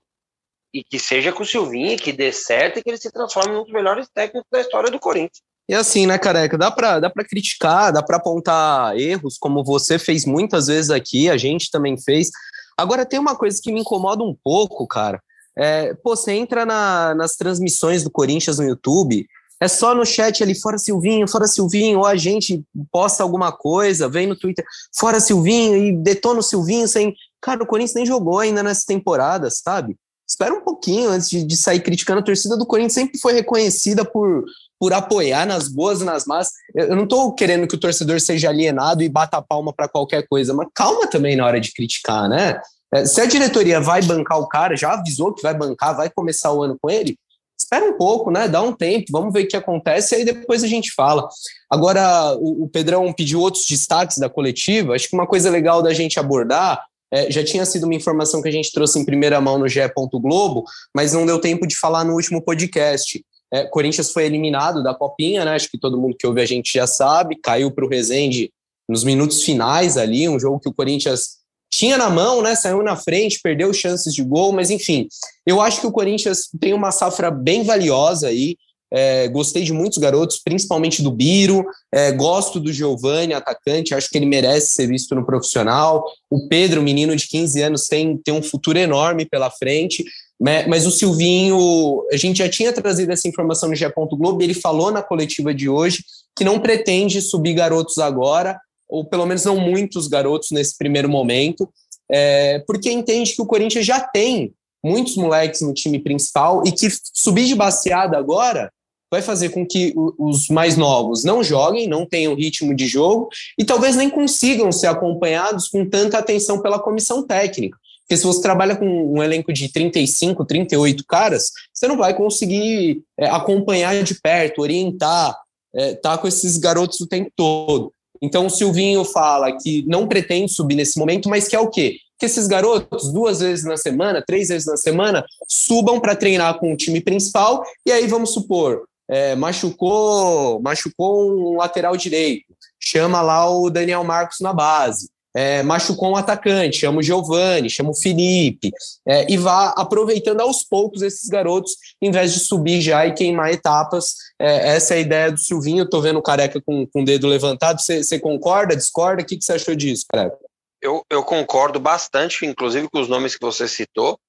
E que seja com o Silvinho, que dê certo e que ele se transforme em um dos melhores técnicos da história do Corinthians. E assim, né, careca, dá pra, dá criticar, dá pra apontar erros, como você fez muitas vezes aqui, a gente também fez. Agora, tem uma coisa que me incomoda um pouco, cara. É, pô, você entra na, nas transmissões do Corinthians no YouTube, é só no chat ali, fora Silvinho, fora Silvinho, ou a gente posta alguma coisa, vem no Twitter, fora Silvinho, e detona o Silvinho sem. Cara, o Corinthians nem jogou ainda nessa temporada, sabe? Espera um pouquinho antes de, de sair criticando. A torcida do Corinthians sempre foi reconhecida por, por apoiar nas boas e nas más. Eu, eu não estou querendo que o torcedor seja alienado e bata a palma para qualquer coisa, mas calma também na hora de criticar, né? É, se a diretoria vai bancar o cara, já avisou que vai bancar, vai começar o ano com ele, espera um pouco, né? Dá um tempo, vamos ver o que acontece e aí depois a gente fala. Agora, o, o Pedrão pediu outros destaques da coletiva. Acho que uma coisa legal da gente abordar é, já tinha sido uma informação que a gente trouxe em primeira mão no GE. Globo, mas não deu tempo de falar no último podcast. É, Corinthians foi eliminado da Copinha, né? Acho que todo mundo que ouve a gente já sabe, caiu para o Rezende nos minutos finais ali, um jogo que o Corinthians tinha na mão, né? Saiu na frente, perdeu chances de gol, mas enfim, eu acho que o Corinthians tem uma safra bem valiosa aí. É, gostei de muitos garotos, principalmente do Biro. É, gosto do Giovanni, atacante, acho que ele merece ser visto no profissional. O Pedro, menino de 15 anos, tem, tem um futuro enorme pela frente. Né? Mas o Silvinho, a gente já tinha trazido essa informação no G. Globo, ele falou na coletiva de hoje que não pretende subir garotos agora, ou pelo menos não muitos garotos nesse primeiro momento, é, porque entende que o Corinthians já tem muitos moleques no time principal e que subir de baseada agora vai fazer com que os mais novos não joguem, não tenham ritmo de jogo e talvez nem consigam ser acompanhados com tanta atenção pela comissão técnica. Porque se você trabalha com um elenco de 35, 38 caras, você não vai conseguir é, acompanhar de perto, orientar, é, tá com esses garotos o tempo todo. Então o Silvinho fala que não pretende subir nesse momento, mas que é o quê? Que esses garotos, duas vezes na semana, três vezes na semana, subam para treinar com o time principal, e aí vamos supor, é, machucou, machucou um lateral direito, chama lá o Daniel Marcos na base é, machucou um atacante, chama o Giovani, chama o Felipe, é, e vá aproveitando aos poucos esses garotos, em vez de subir já e queimar etapas. É, essa é a ideia do Silvinho. Tô vendo o careca com, com o dedo levantado. Você concorda, discorda? O que você achou disso, careca? Eu, eu concordo bastante, inclusive com os nomes que você citou.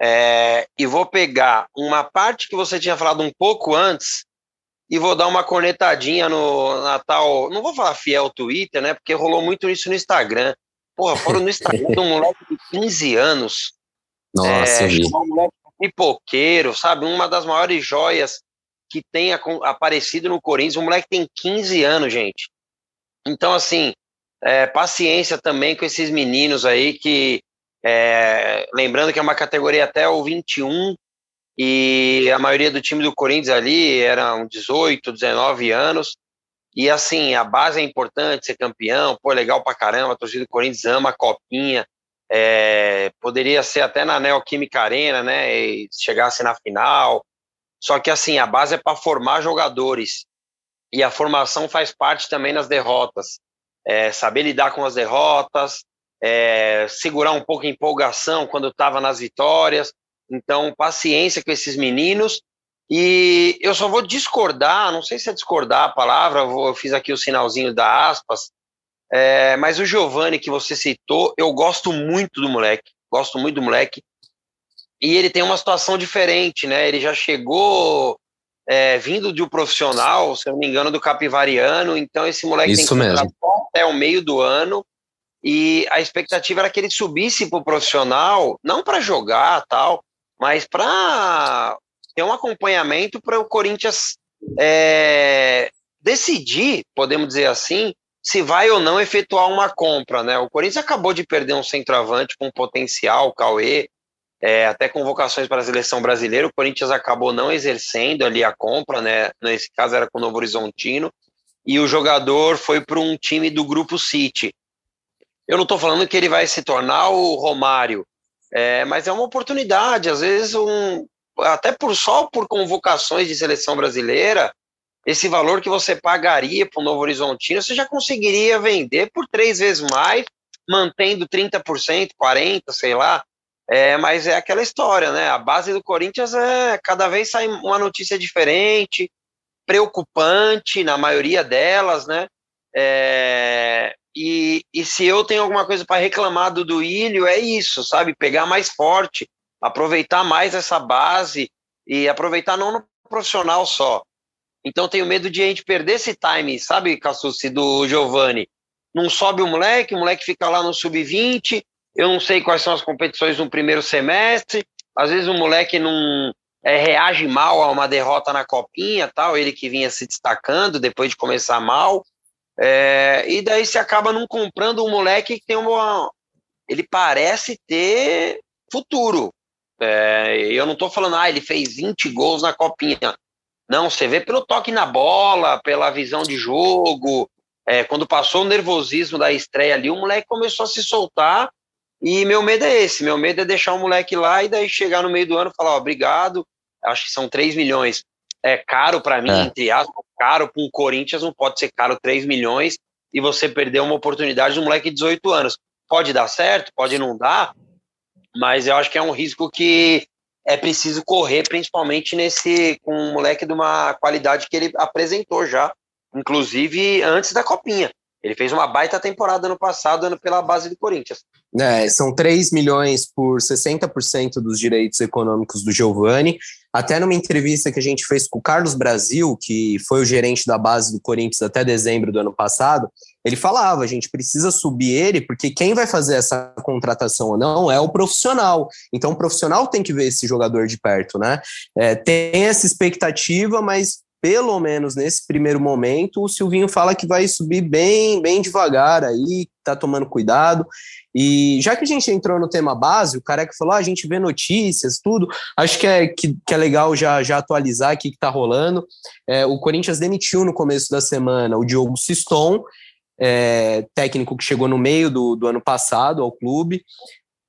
É, e vou pegar uma parte que você tinha falado um pouco antes, e vou dar uma cornetadinha no Natal. Não vou falar fiel Twitter, né? Porque rolou muito isso no Instagram. Porra, foram no Instagram de um moleque de 15 anos. Nossa, é, um moleque pipoqueiro, sabe? Uma das maiores joias que tem aparecido no Corinthians. O moleque tem 15 anos, gente. Então, assim, é, paciência também com esses meninos aí que, é, lembrando que é uma categoria até o 21, e a maioria do time do Corinthians ali eram 18, 19 anos, e assim, a base é importante, ser campeão, pô, legal pra caramba, a torcida do Corinthians ama a copinha, é, poderia ser até na Neoquímica Arena, né, e chegasse na final, só que assim, a base é para formar jogadores, e a formação faz parte também nas derrotas, é, saber lidar com as derrotas, é, segurar um pouco a empolgação quando estava nas vitórias, então paciência com esses meninos, e eu só vou discordar, não sei se é discordar a palavra, eu fiz aqui o sinalzinho da aspas, é, mas o Giovanni que você citou, eu gosto muito do moleque, gosto muito do moleque, e ele tem uma situação diferente, né? Ele já chegou é, vindo de um profissional, se eu não me engano, do Capivariano, então esse moleque Isso tem que mesmo. até o meio do ano, e a expectativa era que ele subisse para o profissional, não para jogar tal, mas para ter um acompanhamento para o Corinthians é, decidir, podemos dizer assim, se vai ou não efetuar uma compra, né? O Corinthians acabou de perder um centroavante com potencial, o Cauê, é, até convocações para a seleção brasileira, o Corinthians acabou não exercendo ali a compra, né? Nesse caso era com o Novo Horizontino, e o jogador foi para um time do Grupo City. Eu não estou falando que ele vai se tornar o Romário, é, mas é uma oportunidade, às vezes um, até por só por convocações de seleção brasileira, esse valor que você pagaria para o Novo Horizontino, você já conseguiria vender por três vezes mais, mantendo 30%, 40%, sei lá. É, mas é aquela história, né? A base do Corinthians é cada vez sai uma notícia diferente, preocupante na maioria delas, né? É, e, e se eu tenho alguma coisa para reclamar do Duílio, é isso, sabe? Pegar mais forte, aproveitar mais essa base e aproveitar não no profissional só. Então tenho medo de a gente perder esse time, sabe, Cassucci, do Giovani? Não sobe o moleque, o moleque fica lá no sub-20, eu não sei quais são as competições no primeiro semestre, às vezes o moleque não é, reage mal a uma derrota na copinha, tal, ele que vinha se destacando depois de começar mal, é, e daí se acaba não comprando um moleque que tem uma. Ele parece ter futuro, é, eu não estou falando, ah, ele fez 20 gols na copinha. Não, você vê pelo toque na bola, pela visão de jogo. É, quando passou o nervosismo da estreia ali, o moleque começou a se soltar. E meu medo é esse: meu medo é deixar o moleque lá e daí chegar no meio do ano e falar, ó, obrigado, acho que são 3 milhões. É caro para mim, é. entre aspas, caro para um Corinthians, não pode ser caro 3 milhões e você perder uma oportunidade de um moleque de 18 anos. Pode dar certo, pode não dar, mas eu acho que é um risco que é preciso correr, principalmente nesse com um moleque de uma qualidade que ele apresentou já, inclusive antes da copinha. Ele fez uma baita temporada no passado pela base do Corinthians. É, são 3 milhões por 60% dos direitos econômicos do Giovani. Até numa entrevista que a gente fez com o Carlos Brasil, que foi o gerente da base do Corinthians até dezembro do ano passado, ele falava: a gente precisa subir ele, porque quem vai fazer essa contratação ou não é o profissional. Então o profissional tem que ver esse jogador de perto, né? É, tem essa expectativa, mas pelo menos nesse primeiro momento, o Silvinho fala que vai subir bem, bem devagar aí, tá tomando cuidado. E já que a gente entrou no tema base, o Careca falou, ah, a gente vê notícias, tudo, acho que é, que, que é legal já, já atualizar aqui que tá rolando. É, o Corinthians demitiu no começo da semana o Diogo Siston, é, técnico que chegou no meio do, do ano passado ao clube.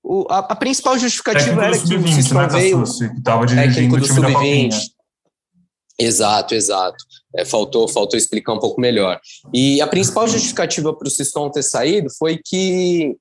O, a, a, principal justificativa técnico era que o Siston né, veio... Que tava técnico do Sub-20, Exato, exato. É, faltou, faltou explicar um pouco melhor. E a principal justificativa para o Siston ter saído foi que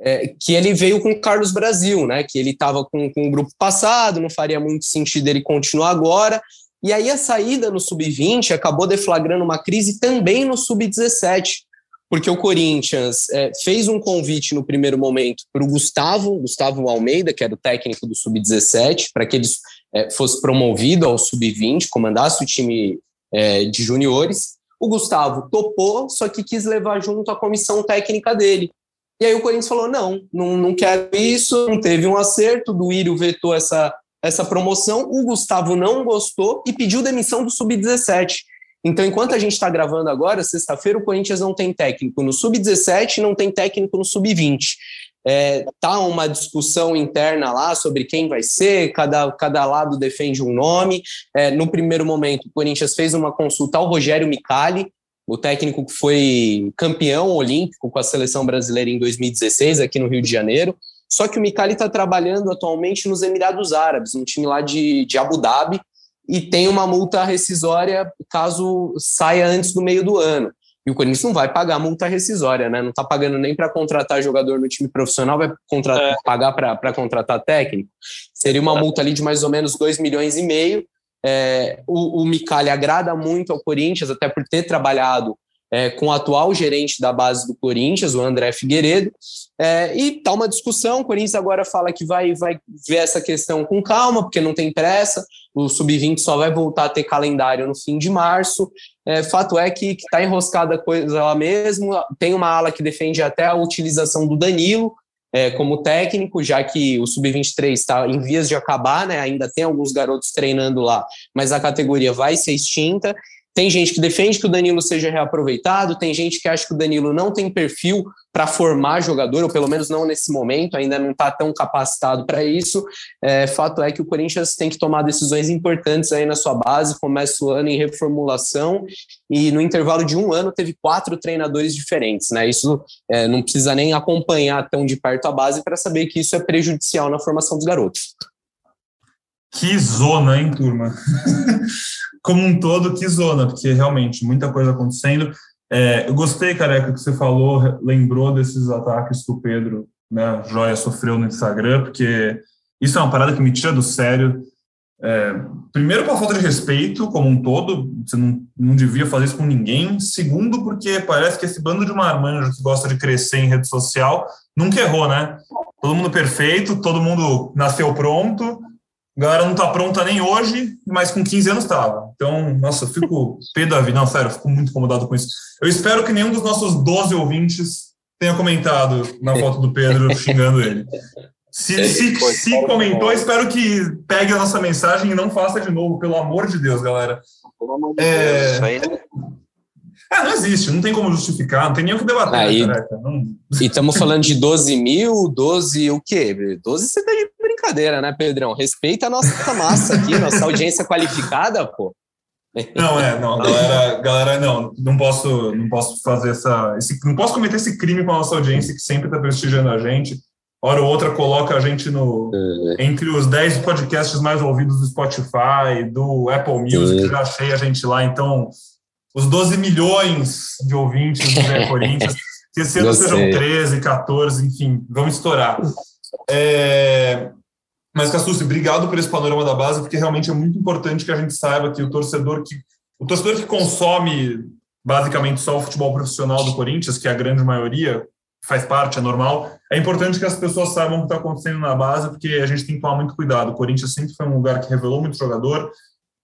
é, que ele veio com o Carlos Brasil, né? Que ele estava com, com o grupo passado, não faria muito sentido ele continuar agora. E aí a saída no sub-20 acabou deflagrando uma crise também no sub-17, porque o Corinthians é, fez um convite no primeiro momento para o Gustavo, Gustavo Almeida, que era o técnico do sub-17, para que eles é, fosse promovido ao sub-20, comandasse o time é, de juniores. O Gustavo topou, só que quis levar junto a comissão técnica dele. E aí o Corinthians falou: não, não, não quero isso, não teve um acerto. O Duírio vetou essa, essa promoção. O Gustavo não gostou e pediu demissão do sub-17. Então, enquanto a gente está gravando agora, sexta-feira, o Corinthians não tem técnico no sub-17 não tem técnico no sub-20. É, tá uma discussão interna lá sobre quem vai ser, cada, cada lado defende um nome. É, no primeiro momento, o Corinthians fez uma consulta ao Rogério Micali, o técnico que foi campeão olímpico com a seleção brasileira em 2016, aqui no Rio de Janeiro. Só que o Micali está trabalhando atualmente nos Emirados Árabes, um time lá de, de Abu Dhabi, e tem uma multa rescisória caso saia antes do meio do ano. E o Corinthians não vai pagar multa rescisória, né? Não está pagando nem para contratar jogador no time profissional, vai é. pagar para contratar técnico. Seria uma multa ali de mais ou menos 2 milhões e meio. É, o, o Micali agrada muito ao Corinthians, até por ter trabalhado é, com o atual gerente da base do Corinthians, o André Figueiredo, é, e tá uma discussão. O Corinthians agora fala que vai, vai ver essa questão com calma, porque não tem pressa. O Sub-20 só vai voltar a ter calendário no fim de março. É, fato é que está enroscada a coisa lá mesmo. Tem uma ala que defende até a utilização do Danilo é, como técnico, já que o Sub-23 está em vias de acabar, né? ainda tem alguns garotos treinando lá, mas a categoria vai ser extinta. Tem gente que defende que o Danilo seja reaproveitado, tem gente que acha que o Danilo não tem perfil para formar jogador, ou pelo menos não nesse momento, ainda não está tão capacitado para isso. É, fato é que o Corinthians tem que tomar decisões importantes aí na sua base, começa o ano em reformulação, e no intervalo de um ano teve quatro treinadores diferentes. Né? Isso é, não precisa nem acompanhar tão de perto a base para saber que isso é prejudicial na formação dos garotos. Que zona, hein, turma? como um todo, que zona, porque realmente muita coisa acontecendo. É, eu gostei, careca, que você falou, lembrou desses ataques que o Pedro, né, Joia, sofreu no Instagram, porque isso é uma parada que me tira do sério. É, primeiro, a falta de respeito como um todo, você não, não devia fazer isso com ninguém. Segundo, porque parece que esse bando de marmanjo que gosta de crescer em rede social nunca errou, né? Todo mundo perfeito, todo mundo nasceu pronto, galera não tá pronta nem hoje, mas com 15 anos estava. Então, nossa, eu fico pé da vida. Não, sério, eu fico muito incomodado com isso. Eu espero que nenhum dos nossos 12 ouvintes tenha comentado na foto do Pedro xingando ele. Se, se, se comentou, espero que pegue a nossa mensagem e não faça de novo, pelo amor de Deus, galera. Pelo amor de é... Deus, isso aí é, não existe, não tem como justificar, não tem nem o que debater. Aí, né, não... E estamos falando de 12 mil, 12 o quê? 12 você de brincadeira, né, Pedrão? Respeita a nossa massa aqui, nossa audiência qualificada, pô. Não, é, não, galera, galera, não, não posso, não posso fazer essa, esse, não posso cometer esse crime com a nossa audiência que sempre está prestigiando a gente. Hora ou outra coloca a gente no é. entre os 10 podcasts mais ouvidos do Spotify, do Apple Music, já achei a gente lá, então os 12 milhões de ouvintes do Zé Corinthians, que esse ano sejam 13, 14, enfim, vamos estourar. É, mas, Cassucci, obrigado por esse panorama da base, porque realmente é muito importante que a gente saiba que o torcedor que, o torcedor que consome basicamente só o futebol profissional do Corinthians, que é a grande maioria, faz parte, é normal, é importante que as pessoas saibam o que está acontecendo na base, porque a gente tem que tomar muito cuidado. O Corinthians sempre foi um lugar que revelou muito jogador,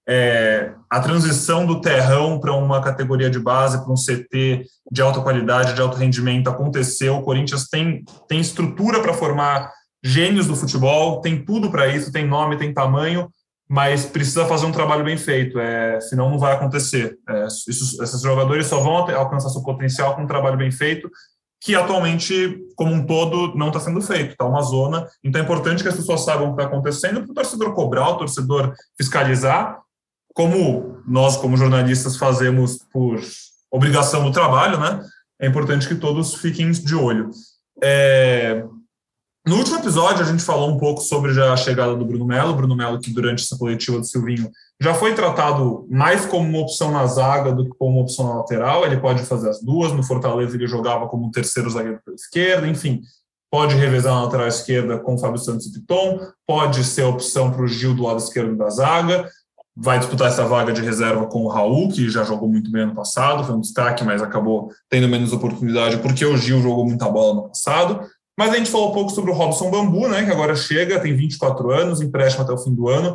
é, a transição do terrão para uma categoria de base, para um CT de alta qualidade, de alto rendimento aconteceu. O Corinthians tem, tem estrutura para formar gênios do futebol, tem tudo para isso, tem nome, tem tamanho, mas precisa fazer um trabalho bem feito, é, senão não vai acontecer. É, isso, esses jogadores só vão alcançar seu potencial com um trabalho bem feito, que atualmente, como um todo, não está sendo feito, está uma zona. Então é importante que as pessoas saibam o que está acontecendo, para o torcedor cobrar, o torcedor fiscalizar, como nós, como jornalistas, fazemos por obrigação do trabalho, né? É importante que todos fiquem de olho. É... No último episódio, a gente falou um pouco sobre a chegada do Bruno Melo. Bruno Melo, que durante essa coletiva do Silvinho já foi tratado mais como uma opção na zaga do que como uma opção na lateral. Ele pode fazer as duas. No Fortaleza, ele jogava como um terceiro zagueiro pela esquerda. Enfim, pode revezar na lateral esquerda com o Fábio Santos e Piton. Pode ser opção para o Gil do lado esquerdo da zaga vai disputar essa vaga de reserva com o Raul, que já jogou muito bem ano passado, foi um destaque, mas acabou tendo menos oportunidade porque o Gil jogou muita bola no passado. Mas a gente falou um pouco sobre o Robson Bambu, né, que agora chega, tem 24 anos, empréstimo até o fim do ano.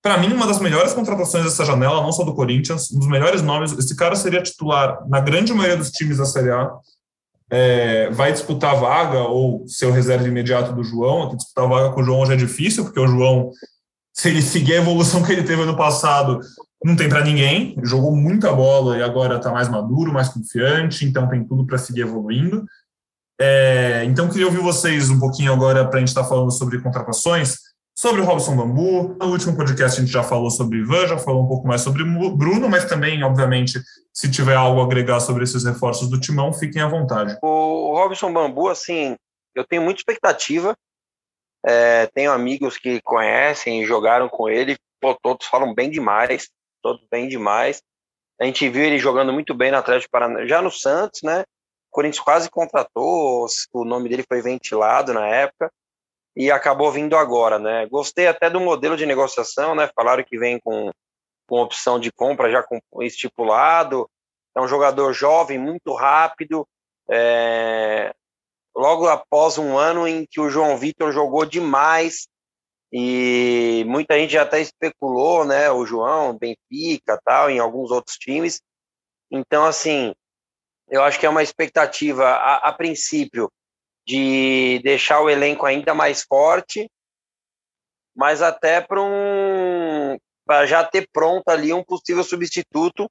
Para mim, uma das melhores contratações dessa janela, não só do Corinthians, um dos melhores nomes. Esse cara seria titular na grande maioria dos times da Série A. É, vai disputar vaga, ou ser o reserva imediato do João. Disputar vaga com o João hoje é difícil, porque o João se ele seguir a evolução que ele teve ano passado, não tem para ninguém, jogou muita bola e agora está mais maduro, mais confiante, então tem tudo para seguir evoluindo. É, então, queria ouvir vocês um pouquinho agora para a gente estar tá falando sobre contratações, sobre o Robson Bambu. No último podcast a gente já falou sobre Ivan, já falou um pouco mais sobre Bruno, mas também, obviamente, se tiver algo a agregar sobre esses reforços do Timão, fiquem à vontade. O Robson Bambu, assim, eu tenho muita expectativa. É, tenho amigos que conhecem e jogaram com ele, pô, todos falam bem demais, todos bem demais. A gente viu ele jogando muito bem no Atlético Paranaense, já no Santos, né? Corinthians quase contratou, o nome dele foi ventilado na época e acabou vindo agora, né? Gostei até do modelo de negociação, né? Falaram que vem com, com opção de compra já com estipulado. É um jogador jovem, muito rápido. É... Logo após um ano em que o João Vitor jogou demais, e muita gente até especulou, né, o João, Benfica, tal, em alguns outros times. Então, assim, eu acho que é uma expectativa, a, a princípio, de deixar o elenco ainda mais forte, mas até para um, para já ter pronto ali um possível substituto,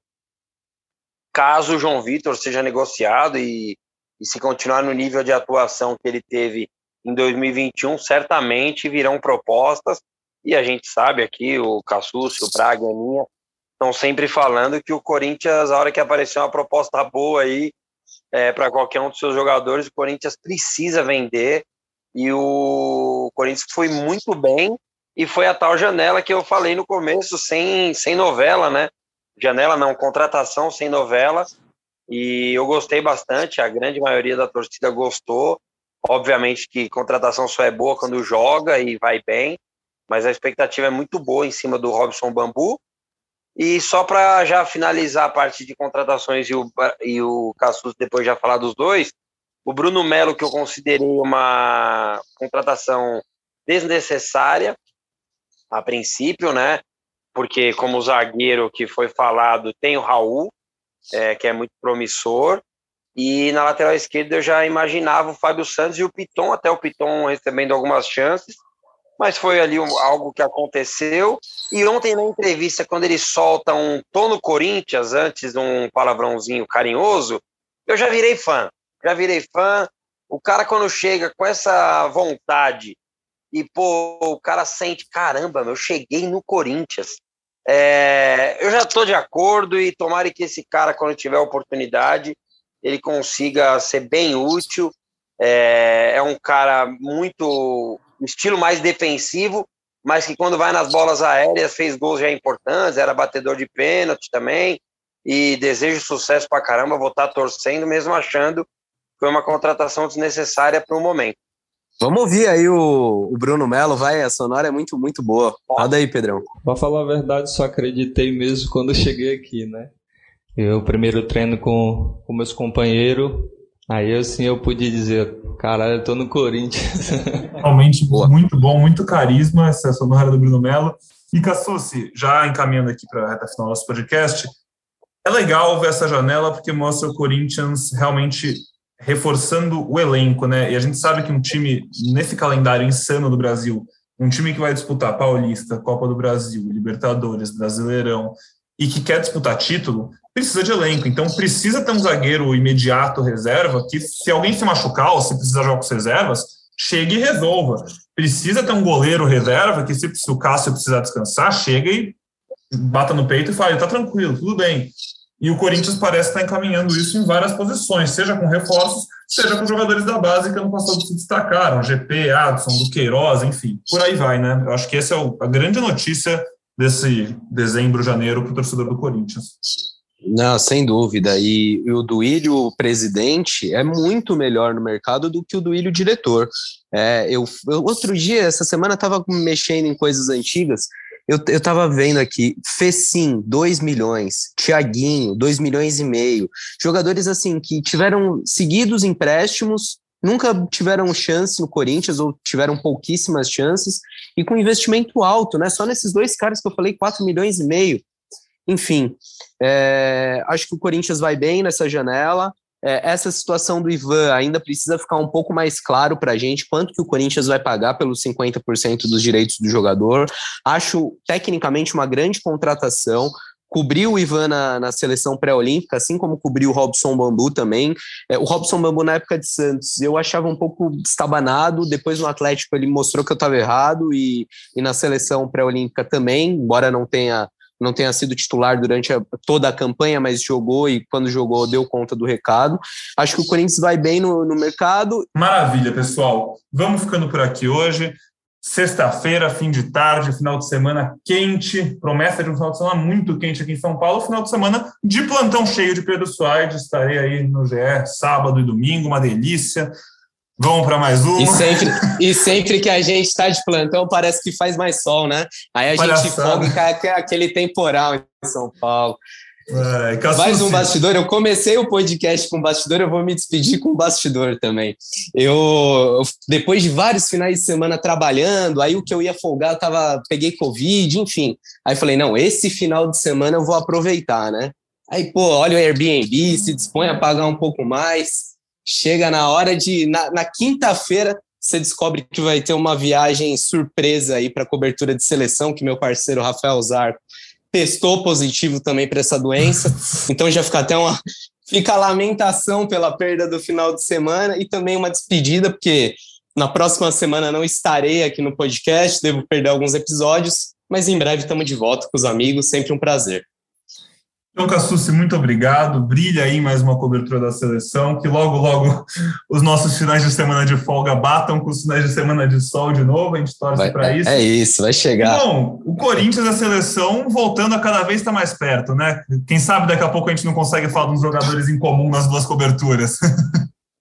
caso o João Vitor seja negociado e, e se continuar no nível de atuação que ele teve em 2021 certamente virão propostas e a gente sabe aqui, o Cassucci, o Braga, a Aninha, estão sempre falando que o Corinthians, a hora que aparecer uma proposta boa aí é, para qualquer um dos seus jogadores, o Corinthians precisa vender e o Corinthians foi muito bem e foi a tal janela que eu falei no começo, sem, sem novela, né? Janela não, contratação sem novela. E eu gostei bastante, a grande maioria da torcida gostou. Obviamente que contratação só é boa quando joga e vai bem, mas a expectativa é muito boa em cima do Robson Bambu. E só para já finalizar a parte de contratações e o, e o Cassus depois já falar dos dois, o Bruno Melo, que eu considerei uma contratação desnecessária, a princípio, né? Porque como zagueiro que foi falado, tem o Raul, é, que é muito promissor, e na lateral esquerda eu já imaginava o Fábio Santos e o Piton, até o Piton recebendo algumas chances, mas foi ali algo que aconteceu. E ontem na entrevista, quando ele solta um tom no Corinthians, antes de um palavrãozinho carinhoso, eu já virei fã. Já virei fã. O cara, quando chega com essa vontade e, pô, o cara sente, caramba, eu cheguei no Corinthians. É, eu já estou de acordo e tomara que esse cara, quando tiver oportunidade, ele consiga ser bem útil. É, é um cara muito estilo mais defensivo, mas que quando vai nas bolas aéreas fez gols já importantes, era batedor de pênalti também. E desejo sucesso pra caramba, vou estar tá torcendo, mesmo achando que foi uma contratação desnecessária para o momento. Vamos ouvir aí o, o Bruno Melo, vai, a sonora é muito, muito boa. Roda aí, Pedrão. Pra falar a verdade, só acreditei mesmo quando eu cheguei aqui, né? Eu primeiro treino com, com meus companheiros, aí assim eu pude dizer, caralho, eu tô no Corinthians. Realmente muito bom, muito carisma essa sonora do Bruno Mello. E Cassucci, já encaminhando aqui para a reta final do nosso podcast, é legal ver essa janela porque mostra o Corinthians realmente reforçando o elenco, né? E a gente sabe que um time nesse calendário insano do Brasil, um time que vai disputar Paulista, Copa do Brasil, Libertadores, Brasileirão e que quer disputar título, precisa de elenco. Então, precisa ter um zagueiro imediato, reserva, que se alguém se machucar ou se precisar jogar com reservas, chegue e resolva. Precisa ter um goleiro reserva, que se o Cássio precisar descansar, chega e bata no peito e fala, tá tranquilo, tudo bem. E o Corinthians parece estar encaminhando isso em várias posições, seja com reforços, seja com jogadores da base que ano passado se destacaram, GP, Adson, Duqueiroz, enfim, por aí vai, né? Eu acho que essa é a grande notícia desse dezembro, janeiro para o torcedor do Corinthians. Não, sem dúvida. E, e o Duílio presidente é muito melhor no mercado do que o Duílio diretor. É, eu, eu, outro dia, essa semana, estava mexendo em coisas antigas. Eu, eu tava vendo aqui, Fecim, 2 milhões, Tiaguinho, 2 milhões e meio. Jogadores assim que tiveram seguidos empréstimos, nunca tiveram chance no Corinthians ou tiveram pouquíssimas chances e com investimento alto, né? Só nesses dois caras que eu falei, 4 milhões e meio. Enfim, é, acho que o Corinthians vai bem nessa janela. É, essa situação do Ivan ainda precisa ficar um pouco mais claro para a gente quanto que o Corinthians vai pagar pelos 50% dos direitos do jogador. Acho tecnicamente uma grande contratação cobriu o Ivan na, na seleção pré-olímpica, assim como cobriu o Robson Bambu também. É, o Robson Bambu, na época de Santos, eu achava um pouco estabanado, depois no Atlético ele mostrou que eu estava errado, e, e na seleção pré-olímpica também, embora não tenha não tenha sido titular durante a, toda a campanha, mas jogou e quando jogou deu conta do recado. Acho que o Corinthians vai bem no, no mercado. Maravilha, pessoal. Vamos ficando por aqui hoje. Sexta-feira, fim de tarde, final de semana quente, promessa de um final de semana muito quente aqui em São Paulo, final de semana de plantão cheio de Pedro Soares, estarei aí no GE sábado e domingo, uma delícia. Vamos para mais uma. E sempre, e sempre que a gente está de plantão, parece que faz mais sol, né? Aí a Palhaçada. gente folga e cai aquele temporal em São Paulo. É, mais um bastidor. Eu comecei o podcast com bastidor, eu vou me despedir com bastidor também. Eu, depois de vários finais de semana trabalhando, aí o que eu ia folgar, eu tava, peguei Covid, enfim. Aí falei, não, esse final de semana eu vou aproveitar, né? Aí, pô, olha o Airbnb, se dispõe a pagar um pouco mais. Chega na hora de. Na, na quinta-feira, você descobre que vai ter uma viagem surpresa aí para cobertura de seleção, que meu parceiro Rafael Zarco testou positivo também para essa doença. Então já fica até uma. Fica a lamentação pela perda do final de semana e também uma despedida, porque na próxima semana não estarei aqui no podcast, devo perder alguns episódios, mas em breve estamos de volta com os amigos, sempre um prazer. Então, Cassucci, muito obrigado. Brilha aí mais uma cobertura da seleção. Que logo, logo os nossos finais de semana de folga batam com os finais de semana de sol de novo. A gente torce para é, isso. É isso, vai chegar. Bom, o Corinthians, a seleção, voltando a cada vez estar tá mais perto, né? Quem sabe daqui a pouco a gente não consegue falar uns jogadores em comum nas duas coberturas.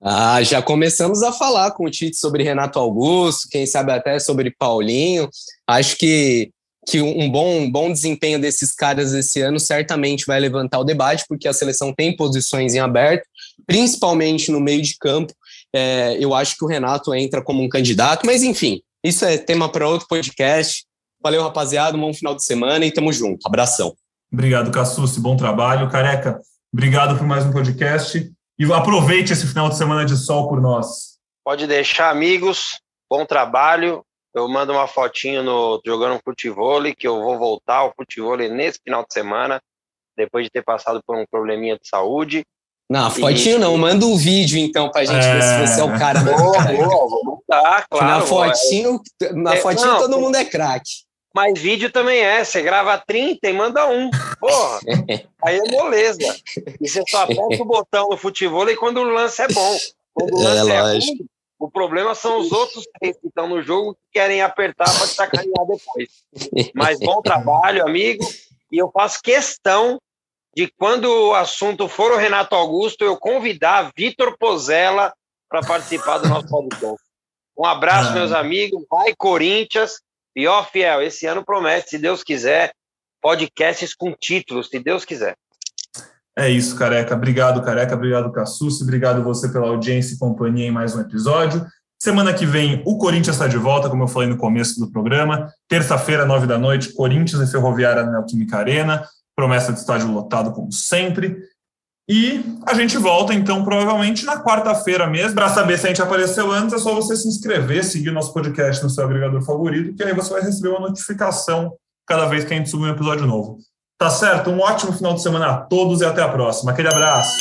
Ah, já começamos a falar com o Tite sobre Renato Augusto, quem sabe até sobre Paulinho. Acho que que um bom, um bom desempenho desses caras esse ano certamente vai levantar o debate, porque a seleção tem posições em aberto, principalmente no meio de campo. É, eu acho que o Renato entra como um candidato, mas enfim, isso é tema para outro podcast. Valeu, rapaziada, um bom final de semana e tamo junto. Abração. Obrigado, Cassucci, bom trabalho. Careca, obrigado por mais um podcast e aproveite esse final de semana de sol por nós. Pode deixar, amigos. Bom trabalho eu mando uma fotinho no jogando futebol que eu vou voltar ao futebol nesse final de semana, depois de ter passado por um probleminha de saúde. Não, fotinho e... não, manda um vídeo então pra gente é... ver se você é o cara. Boa, boa, vou claro. Na fotinho, na é, fotinho não, todo mundo é craque. Mas vídeo também é, você grava 30 e manda um. Porra, aí é moleza. E você só aperta o botão no futebol e quando o lance é bom. Quando o é, lance é, é lógico. Ruim, o problema são os outros três que estão no jogo que querem apertar para sacanear depois. Mas bom trabalho, amigo. E eu faço questão de, quando o assunto for o Renato Augusto, eu convidar Vitor Pozella para participar do nosso podcast. Um abraço, ah. meus amigos. Vai, Corinthians. E ó, fiel, esse ano promete, se Deus quiser, podcasts com títulos, se Deus quiser. É isso, Careca. Obrigado, Careca. Obrigado, Cassucci. Obrigado você pela audiência e companhia em mais um episódio. Semana que vem, o Corinthians está de volta, como eu falei no começo do programa. Terça-feira, nove da noite, Corinthians e Ferroviária na Neoquímica Arena. Promessa de estádio lotado, como sempre. E a gente volta, então, provavelmente na quarta-feira mesmo. Para saber se a gente apareceu antes, é só você se inscrever, seguir o nosso podcast no seu agregador favorito, que aí você vai receber uma notificação cada vez que a gente subir um episódio novo. Tá certo? Um ótimo final de semana a todos e até a próxima. Aquele abraço.